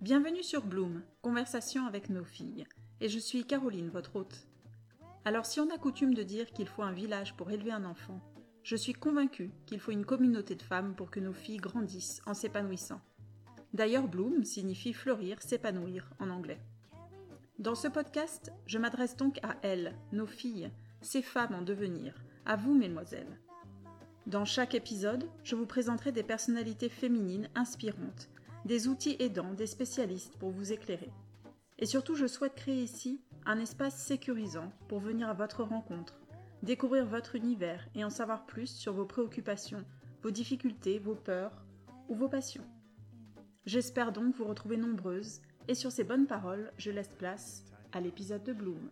Bienvenue sur Bloom, conversation avec nos filles. Et je suis Caroline, votre hôte. Alors si on a coutume de dire qu'il faut un village pour élever un enfant, je suis convaincue qu'il faut une communauté de femmes pour que nos filles grandissent en s'épanouissant. D'ailleurs, Bloom signifie fleurir, s'épanouir en anglais. Dans ce podcast, je m'adresse donc à elles, nos filles, ces femmes en devenir, à vous, mesdemoiselles. Dans chaque épisode, je vous présenterai des personnalités féminines inspirantes, des outils aidants, des spécialistes pour vous éclairer. Et surtout, je souhaite créer ici un espace sécurisant pour venir à votre rencontre, découvrir votre univers et en savoir plus sur vos préoccupations, vos difficultés, vos peurs ou vos passions. J'espère donc vous retrouver nombreuses et sur ces bonnes paroles, je laisse place à l'épisode de Bloom.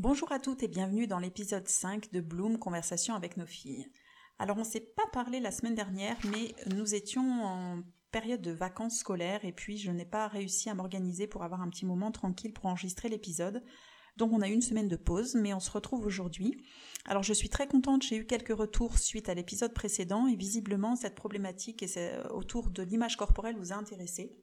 Bonjour à toutes et bienvenue dans l'épisode 5 de Bloom Conversation avec nos filles. Alors on ne s'est pas parlé la semaine dernière, mais nous étions en période de vacances scolaires et puis je n'ai pas réussi à m'organiser pour avoir un petit moment tranquille pour enregistrer l'épisode. Donc on a eu une semaine de pause, mais on se retrouve aujourd'hui. Alors je suis très contente, j'ai eu quelques retours suite à l'épisode précédent et visiblement cette problématique autour de l'image corporelle vous a intéressé.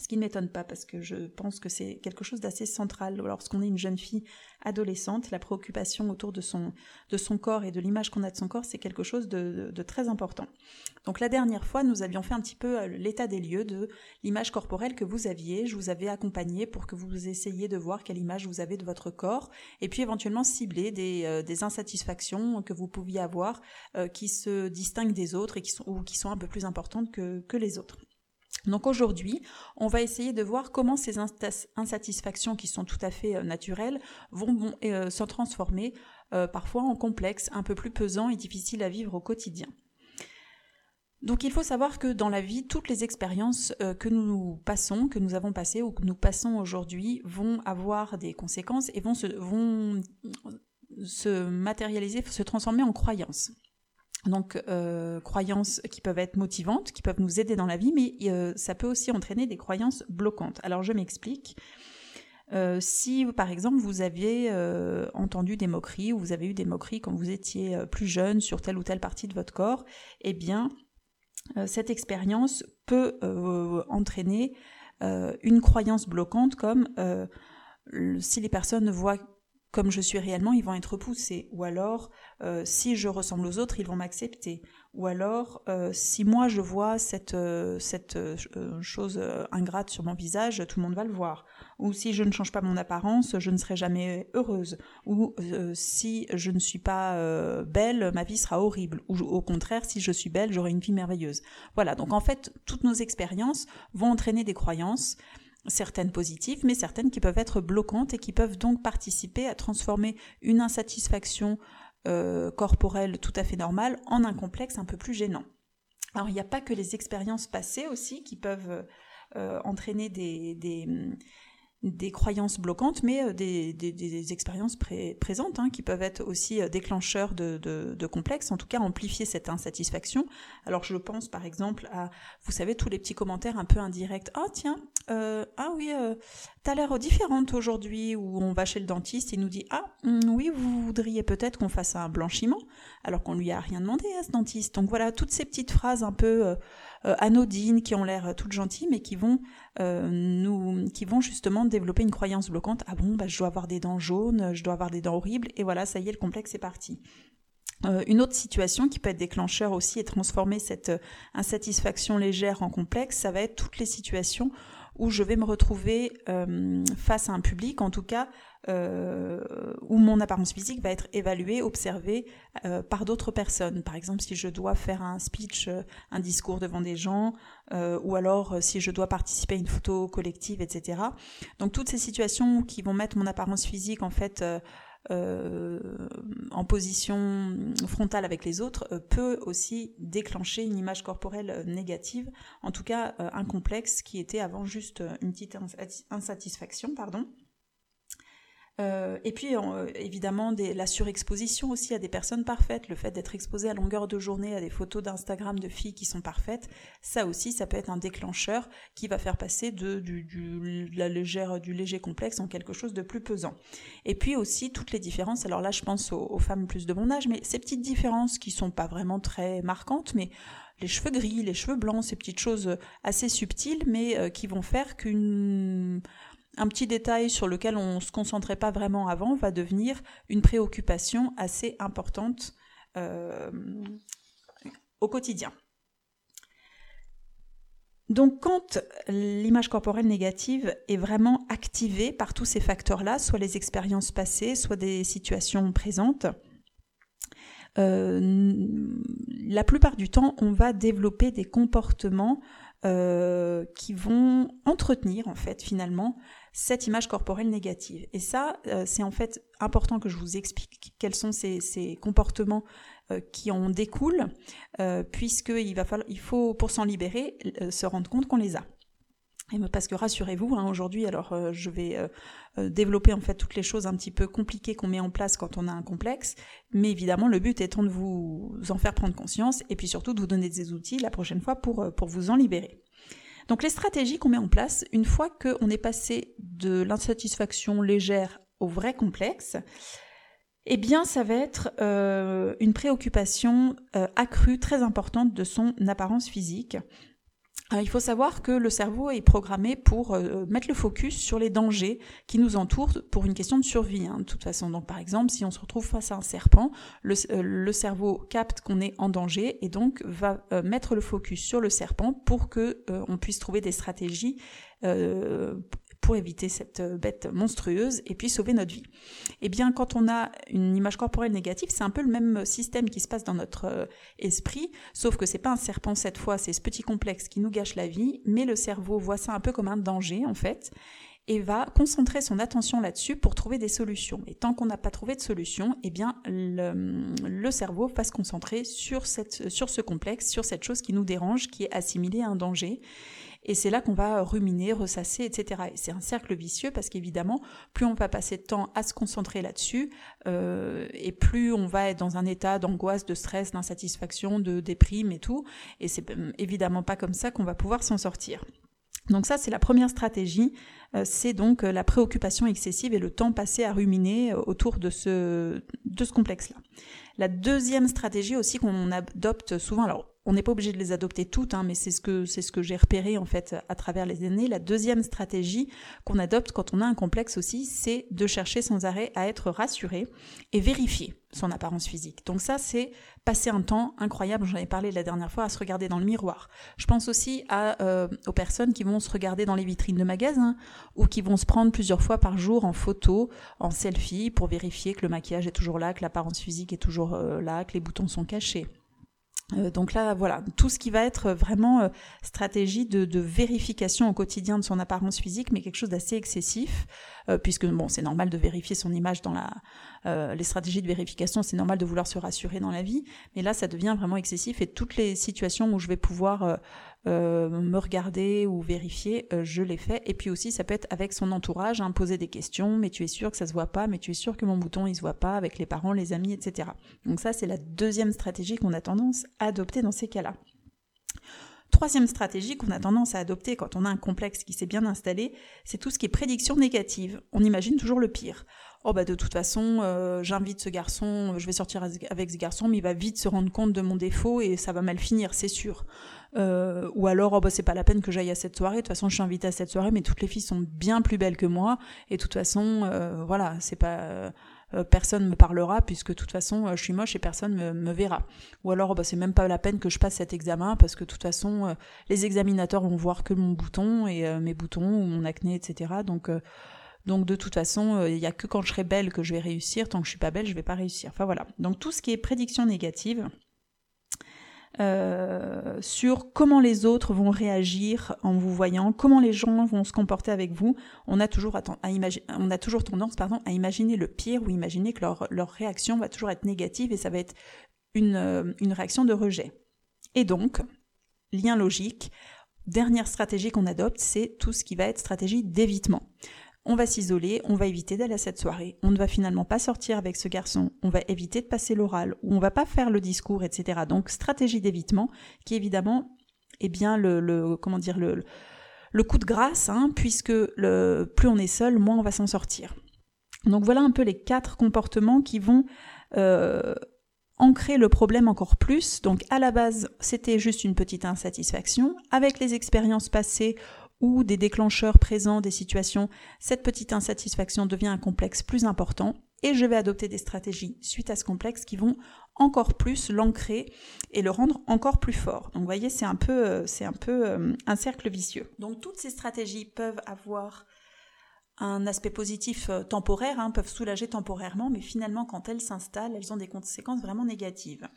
Ce qui ne m'étonne pas parce que je pense que c'est quelque chose d'assez central lorsqu'on est une jeune fille adolescente. La préoccupation autour de son, de son corps et de l'image qu'on a de son corps, c'est quelque chose de, très important. Donc la dernière fois, nous avions fait un petit peu euh, l'état des lieux de l'image corporelle que vous aviez. Je vous avais accompagné pour que vous essayiez de voir quelle image vous avez de votre corps et puis éventuellement cibler des, euh, insatisfactions que vous pouviez avoir euh, qui se distinguent des autres et qui sont, ou qui sont un peu plus importantes que, que les autres. Donc aujourd'hui, on va essayer de voir comment ces insatisfactions qui sont tout à fait euh, naturelles vont, euh, se transformer euh, parfois en complexes, un peu plus pesants et difficiles à vivre au quotidien. Donc il faut savoir que dans la vie, toutes les expériences que nous passons, que nous avons passées ou que nous passons aujourd'hui vont avoir des conséquences et vont se, vont se matérialiser, se transformer en croyances. Donc, euh, croyances qui peuvent être motivantes, qui peuvent nous aider dans la vie, mais euh, ça peut aussi entraîner des croyances bloquantes. Alors, je m'explique. Euh, si, par exemple, vous aviez entendu des moqueries ou vous avez eu des moqueries quand vous étiez plus jeune sur telle ou telle partie de votre corps, eh bien, cette expérience peut entraîner une croyance bloquante comme si les personnes voient comme je suis réellement, ils vont être repoussés. Ou alors, euh, si je ressemble aux autres, ils vont m'accepter. Ou alors, euh, si moi je vois cette, euh, cette chose ingrate sur mon visage, tout le monde va le voir. Ou si je ne change pas mon apparence, je ne serai jamais heureuse. Ou si je ne suis pas belle, ma vie sera horrible. Ou au contraire, si je suis belle, j'aurai une vie merveilleuse. Voilà, donc en fait, toutes nos expériences vont entraîner des croyances certaines positives, mais certaines qui peuvent être bloquantes et qui peuvent donc participer à transformer une insatisfaction euh, corporelle tout à fait normale en un complexe un peu plus gênant. Alors il n'y a pas que les expériences passées aussi qui peuvent euh, entraîner des, des croyances bloquantes, mais euh, des, des, expériences présentes hein, qui peuvent être aussi euh, déclencheurs de, de, complexes, en tout cas amplifier cette insatisfaction. Alors je pense par exemple à, vous savez, tous les petits commentaires un peu indirects. Ah tiens, euh, ah oui, euh, t'as l'air différente aujourd'hui, ou on va chez le dentiste et nous dit ah hum, oui, vous voudriez peut-être qu'on fasse un blanchiment, alors qu'on lui a rien demandé à ce dentiste. Donc voilà, toutes ces petites phrases un peu euh, anodines, qui ont l'air toutes gentilles, mais qui vont euh, nous, qui vont justement développer une croyance bloquante. Ah bon, bah, je dois avoir des dents jaunes, je dois avoir des dents horribles, et voilà, ça y est, le complexe est parti. Euh, une autre situation qui peut être déclencheur aussi et transformer cette insatisfaction légère en complexe, ça va être toutes les situations où je vais me retrouver face à un public, en tout cas euh, où mon apparence physique va être évaluée, observée euh, par d'autres personnes. Par exemple, si je dois faire un speech, euh, un discours devant des gens, ou alors si je dois participer à une photo collective, etc. Donc toutes ces situations qui vont mettre mon apparence physique en fait en position frontale avec les autres peut aussi déclencher une image corporelle négative, en tout cas un complexe qui était avant juste une petite insatisfaction, pardon. Euh, et puis euh, évidemment des, la surexposition aussi à des personnes parfaites, le fait d'être exposé à longueur de journée à des photos d'Instagram de filles qui sont parfaites, ça aussi ça peut être un déclencheur qui va faire passer de, du, la légère, du léger complexe en quelque chose de plus pesant. Et puis aussi toutes les différences, alors là je pense aux, aux femmes plus de mon âge, mais ces petites différences qui sont pas vraiment très marquantes, mais les cheveux gris, les cheveux blancs, ces petites choses assez subtiles, mais euh, qui vont faire qu'une un petit détail sur lequel on ne se concentrait pas vraiment avant va devenir une préoccupation assez importante euh, au quotidien. Donc quand l'image corporelle négative est vraiment activée par tous ces facteurs-là, soit les expériences passées, soit des situations présentes, euh, la plupart du temps, on va développer des comportements euh, qui vont entretenir en fait finalement cette image corporelle négative. Et ça, euh, c'est en fait important que je vous explique quels sont ces, comportements euh, qui en découlent, euh, puisqu'il va falloir, il faut, pour s'en libérer, se rendre compte qu'on les a. Et parce que rassurez-vous, hein, aujourd'hui, alors je vais développer en fait toutes les choses un petit peu compliquées qu'on met en place quand on a un complexe, mais évidemment le but étant de vous en faire prendre conscience et puis surtout de vous donner des outils la prochaine fois pour, pour vous en libérer. Donc les stratégies qu'on met en place, une fois qu'on est passé de l'insatisfaction légère au vrai complexe, eh bien ça va être euh, une préoccupation euh, accrue, très importante de son apparence physique. Euh, il faut savoir que le cerveau est programmé pour euh, mettre le focus sur les dangers qui nous entourent pour une question de survie. Hein, de toute façon, donc par exemple, si on se retrouve face à un serpent, le, euh, cerveau capte qu'on est en danger et donc va mettre le focus sur le serpent pour que on puisse trouver des stratégies pour éviter cette euh, bête monstrueuse et puis sauver notre vie. Eh bien, quand on a une image corporelle négative, c'est un peu le même système qui se passe dans notre euh, esprit, sauf que c'est pas un serpent cette fois, c'est ce petit complexe qui nous gâche la vie, mais le cerveau voit ça un peu comme un danger en fait et va concentrer son attention là-dessus pour trouver des solutions. Et tant qu'on n'a pas trouvé de solution, eh bien le, cerveau va se concentrer sur, cette, sur ce complexe, sur cette chose qui nous dérange, qui est assimilée à un danger. Et c'est là qu'on va ruminer, ressasser, etc. Et c'est un cercle vicieux parce qu'évidemment, plus on va passer de temps à se concentrer là-dessus, euh, et plus on va être dans un état d'angoisse, de stress, d'insatisfaction, de déprime et tout. Et c'est euh, évidemment pas comme ça qu'on va pouvoir s'en sortir. Donc ça, c'est la première stratégie, euh, c'est donc la préoccupation excessive et le temps passé à ruminer autour de ce, de ce complexe-là. La deuxième stratégie aussi qu'on adopte souvent, alors on n'est pas obligé de les adopter toutes, hein, mais c'est ce que c'est ce que j'ai repéré en fait à travers les années. La deuxième stratégie qu'on adopte quand on a un complexe aussi, c'est de chercher sans arrêt à être rassuré et vérifier son apparence physique. Donc ça, c'est passer un temps incroyable. J'en ai parlé la dernière fois à se regarder dans le miroir. Je pense aussi à, euh, aux personnes qui vont se regarder dans les vitrines de magasins ou qui vont se prendre plusieurs fois par jour en photo, en selfie, pour vérifier que le maquillage est toujours là, que l'apparence physique est toujours euh, là, que les boutons sont cachés. Euh, donc là, voilà, tout ce qui va être vraiment euh, stratégie de, vérification au quotidien de son apparence physique, mais quelque chose d'assez excessif, euh, puisque bon, c'est normal de vérifier son image dans la, les stratégies de vérification, c'est normal de vouloir se rassurer dans la vie, mais là, ça devient vraiment excessif et toutes les situations où je vais pouvoir euh, me regarder ou vérifier, euh, je l'ai fait. Et puis aussi, ça peut être avec son entourage, hein, poser des questions, mais tu es sûr que ça se voit pas, mais tu es sûr que mon bouton il se voit pas, avec les parents, les amis, etc. Donc ça, c'est la deuxième stratégie qu'on a tendance à adopter dans ces cas-là. Troisième stratégie qu'on a tendance à adopter quand on a un complexe qui s'est bien installé, c'est tout ce qui est prédiction négative. On imagine toujours le pire. Oh bah de toute façon, euh, j'invite ce garçon, je vais sortir avec ce garçon, mais il va vite se rendre compte de mon défaut et ça va mal finir, c'est sûr. Euh, ou alors, oh bah, c'est pas la peine que j'aille à cette soirée. De toute façon, je suis invitée à cette soirée, mais toutes les filles sont bien plus belles que moi. Et de toute façon, euh, voilà, c'est pas. Euh, personne me parlera puisque de toute façon je suis moche et personne me, me verra. Ou alors bah, c'est même pas la peine que je passe cet examen parce que de toute façon les examinateurs vont voir que mon bouton et mes boutons ou mon acné etc. Donc donc de toute façon il n'y a que quand je serai belle que je vais réussir. Tant que je suis pas belle je vais pas réussir. Enfin voilà. Donc tout ce qui est prédiction négative euh, sur comment les autres vont réagir en vous voyant, comment les gens vont se comporter avec vous, on a toujours, tendance pardon, à imaginer le pire ou imaginer que leur, réaction va toujours être négative et ça va être euh, une réaction de rejet. Et donc, lien logique, dernière stratégie qu'on adopte, c'est tout ce qui va être stratégie d'évitement on va s'isoler, on va éviter d'aller à cette soirée, on ne va finalement pas sortir avec ce garçon, on va éviter de passer l'oral, ou on va pas faire le discours, etc. Donc stratégie d'évitement qui évidemment est bien le, comment dire le, coup de grâce, hein, puisque plus on est seul, moins on va s'en sortir. Donc voilà un peu les quatre comportements qui vont euh, ancrer le problème encore plus. Donc à la base, c'était juste une petite insatisfaction. Avec les expériences passées, ou des déclencheurs présents des situations, cette petite insatisfaction devient un complexe plus important et je vais adopter des stratégies suite à ce complexe qui vont encore plus l'ancrer et le rendre encore plus fort. Donc vous voyez, c'est un peu, euh, c'est un, peu euh, un cercle vicieux. Donc toutes ces stratégies peuvent avoir un aspect positif euh, temporaire, hein, peuvent soulager temporairement, mais finalement quand elles s'installent, elles ont des conséquences vraiment négatives.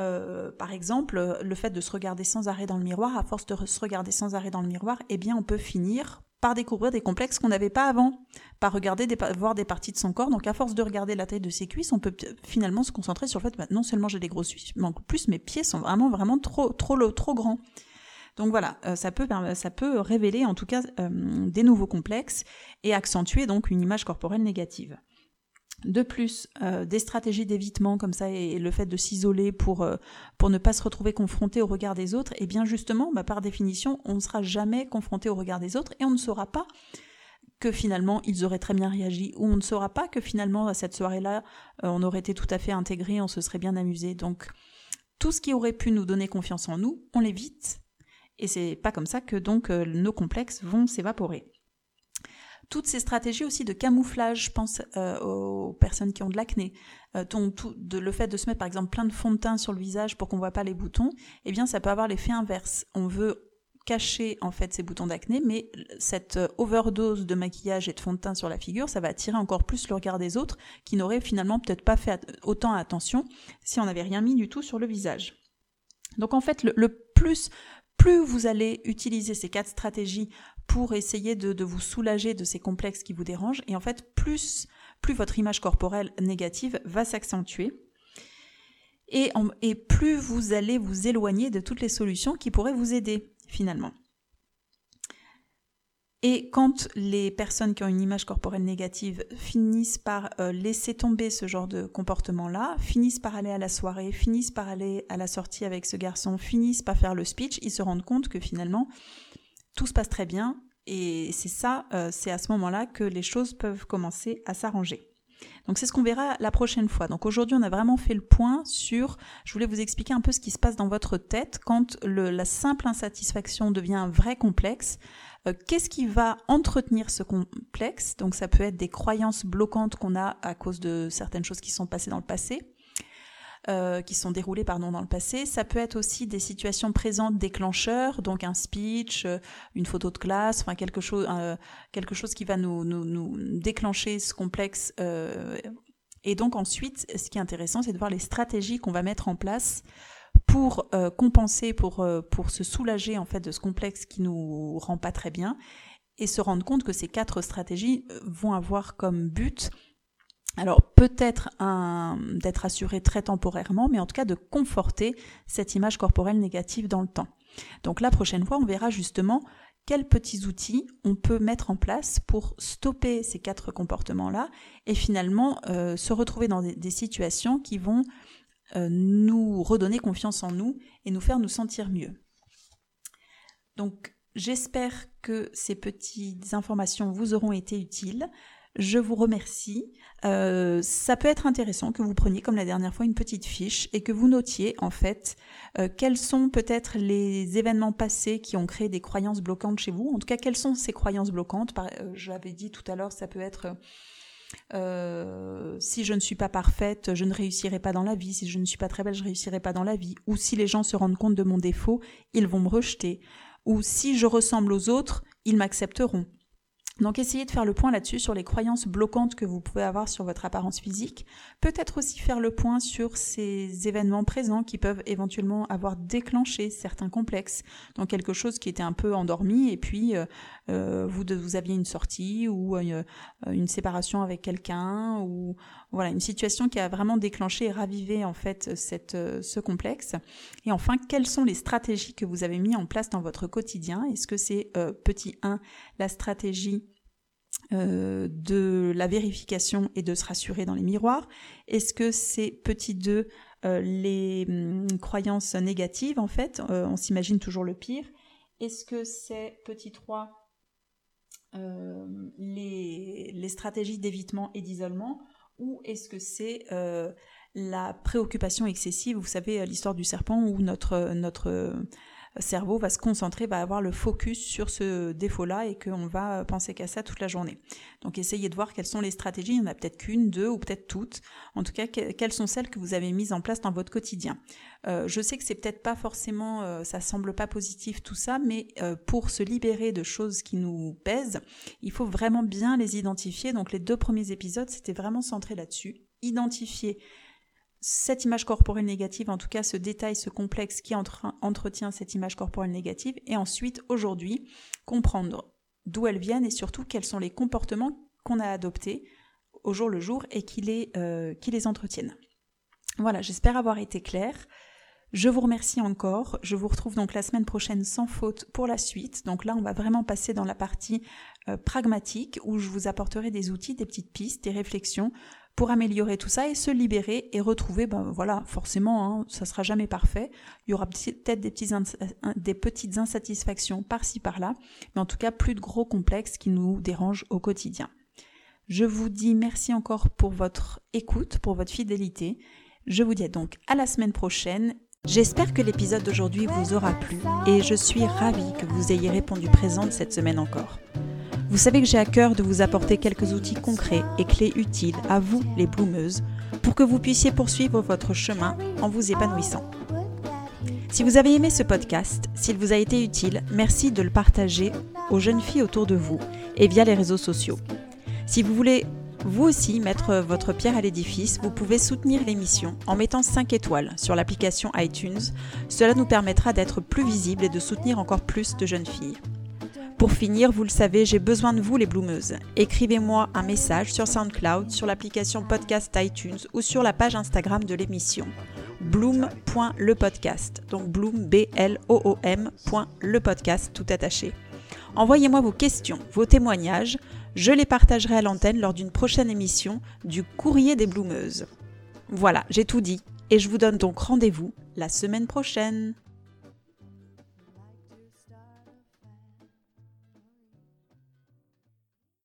Euh, par exemple, le fait de se regarder sans arrêt dans le miroir, à force de se regarder sans arrêt dans le miroir, eh bien, on peut finir par découvrir des complexes qu'on n'avait pas avant, par regarder des, voir des parties de son corps. Donc, à force de regarder la taille de ses cuisses, on peut finalement se concentrer sur le fait bah, non seulement j'ai des grosses cuisses, mais en plus mes pieds sont vraiment, vraiment trop, trop, trop grands. Donc voilà, euh, ça peut ça peut révéler en tout cas euh, des nouveaux complexes et accentuer donc une image corporelle négative. De plus, euh, des stratégies d'évitement comme ça et, le fait de s'isoler pour, euh, pour ne pas se retrouver confronté au regard des autres, et eh bien justement, bah, par définition, on ne sera jamais confronté au regard des autres et on ne saura pas que finalement ils auraient très bien réagi ou on ne saura pas que finalement à cette soirée-là euh, on aurait été tout à fait intégré, on se serait bien amusé. Donc tout ce qui aurait pu nous donner confiance en nous, on l'évite et c'est pas comme ça que donc nos complexes vont s'évaporer toutes ces stratégies aussi de camouflage, je pense euh, aux personnes qui ont de l'acné, euh, le fait de se mettre par exemple plein de fond de teint sur le visage pour qu'on voit pas les boutons, eh bien ça peut avoir l'effet inverse. On veut cacher en fait ces boutons d'acné, mais cette euh, overdose de maquillage et de fond de teint sur la figure, ça va attirer encore plus le regard des autres qui n'auraient finalement peut-être pas fait autant attention si on n'avait rien mis du tout sur le visage. Donc en fait, le plus plus vous allez utiliser ces quatre stratégies pour essayer de, vous soulager de ces complexes qui vous dérangent. Et en fait, plus, plus votre image corporelle négative va s'accentuer. Et, plus vous allez vous éloigner de toutes les solutions qui pourraient vous aider finalement. Et quand les personnes qui ont une image corporelle négative finissent par euh, laisser tomber ce genre de comportement-là, finissent par aller à la soirée, finissent par aller à la sortie avec ce garçon, finissent par faire le speech, ils se rendent compte que finalement, tout se passe très bien et c'est ça, euh, c'est à ce moment-là que les choses peuvent commencer à s'arranger. Donc c'est ce qu'on verra la prochaine fois. Donc aujourd'hui on a vraiment fait le point sur, je voulais vous expliquer un peu ce qui se passe dans votre tête quand la simple insatisfaction devient un vrai complexe. Euh, qu'est-ce qui va entretenir ce complexe? Donc ça peut être des croyances bloquantes qu'on a à cause de certaines choses qui sont passées dans le passé. Euh, qui sont déroulées pardon, dans le passé. Ça peut être aussi des situations présentes déclencheurs, donc un speech, euh, une photo de classe, enfin quelque chose, euh, quelque chose qui va nous, nous, nous déclencher ce complexe. et donc ensuite, ce qui est intéressant, c'est de voir les stratégies qu'on va mettre en place pour compenser, pour, pour se soulager en fait de ce complexe qui nous rend pas très bien, et se rendre compte que ces quatre stratégies vont avoir comme but alors peut-être d'être assuré très temporairement, mais en tout cas de conforter cette image corporelle négative dans le temps. Donc la prochaine fois, on verra justement quels petits outils on peut mettre en place pour stopper ces quatre comportements-là et finalement euh, se retrouver dans des, situations qui vont euh, nous redonner confiance en nous et nous faire nous sentir mieux. Donc j'espère que ces petites informations vous auront été utiles. Je vous remercie. Euh, ça peut être intéressant que vous preniez, comme la dernière fois, une petite fiche et que vous notiez, en fait, euh, quels sont peut-être les événements passés qui ont créé des croyances bloquantes chez vous. En tout cas, quelles sont ces croyances bloquantes? Euh, J'avais dit tout à l'heure, ça peut être... si je ne suis pas parfaite, je ne réussirai pas dans la vie. Si je ne suis pas très belle, je réussirai pas dans la vie. Ou si les gens se rendent compte de mon défaut, ils vont me rejeter. Ou si je ressemble aux autres, ils m'accepteront. Donc essayez de faire le point là-dessus sur les croyances bloquantes que vous pouvez avoir sur votre apparence physique. Peut-être aussi faire le point sur ces événements présents qui peuvent éventuellement avoir déclenché certains complexes. Donc quelque chose qui était un peu endormi et puis euh, euh, vous, vous aviez une sortie ou euh, une séparation avec quelqu'un ou voilà une situation qui a vraiment déclenché et ravivé en fait ce complexe. Et enfin, quelles sont les stratégies que vous avez mis en place dans votre quotidien? Est-ce que c'est petit 1 la stratégie de la vérification et de se rassurer dans les miroirs Est-ce que c'est petit 2 les hum, croyances négatives en fait On s'imagine toujours le pire. Est-ce que c'est petit 3 les, les, stratégies d'évitement et d'isolement ou est-ce que c'est la préoccupation excessive, vous savez l'histoire du serpent où notre, notre cerveau va se concentrer, va avoir le focus sur ce défaut-là et qu'on va penser qu'à ça toute la journée. Donc essayez de voir quelles sont les stratégies, il y en a peut-être qu'une, deux ou peut-être toutes. En tout cas, quelles sont celles que vous avez mises en place dans votre quotidien. Euh, je sais que c'est peut-être pas forcément, euh, ça semble pas positif tout ça, mais euh, pour se libérer de choses qui nous pèsent, il faut vraiment bien les identifier. Donc les deux premiers épisodes, c'était vraiment centré là-dessus. Identifier cette image corporelle négative, en tout cas ce détail, ce complexe qui entretient cette image corporelle négative, et ensuite, aujourd'hui, comprendre d'où elles viennent et surtout quels sont les comportements qu'on a adoptés au jour le jour et qui les, euh, qui les entretiennent. Voilà, j'espère avoir été claire. Je vous remercie encore. Je vous retrouve donc la semaine prochaine sans faute pour la suite. Donc là, on va vraiment passer dans la partie euh, pragmatique où je vous apporterai des outils, des petites pistes, des réflexions pour améliorer tout ça et se libérer et retrouver, ben voilà, forcément, hein, ça sera jamais parfait. Il y aura peut-être des, petits des petites insatisfactions par-ci par-là, mais en tout cas plus de gros complexes qui nous dérangent au quotidien. Je vous dis merci encore pour votre écoute, pour votre fidélité. Je vous dis donc à la semaine prochaine. J'espère que l'épisode d'aujourd'hui vous aura plu et je suis ravie que vous ayez répondu présente cette semaine encore. Vous savez que j'ai à cœur de vous apporter quelques outils concrets et clés utiles à vous, les bloomeuses, pour que vous puissiez poursuivre votre chemin en vous épanouissant. Si vous avez aimé ce podcast, s'il vous a été utile, merci de le partager aux jeunes filles autour de vous et via les réseaux sociaux. Si vous voulez vous aussi mettre votre pierre à l'édifice, vous pouvez soutenir l'émission en mettant 5 étoiles sur l'application iTunes. Cela nous permettra d'être plus visibles et de soutenir encore plus de jeunes filles. Pour finir, vous le savez, j'ai besoin de vous les bloomeuses. Écrivez-moi un message sur SoundCloud, sur l'application podcast iTunes ou sur la page Instagram de l'émission. Bloom.lepodcast. Donc bloom, B-L-O-O-M, le podcast, tout attaché. Envoyez-moi vos questions, vos témoignages. Je les partagerai à l'antenne lors d'une prochaine émission du Courrier des Bloomeuses. Voilà, j'ai tout dit. Et je vous donne donc rendez-vous la semaine prochaine.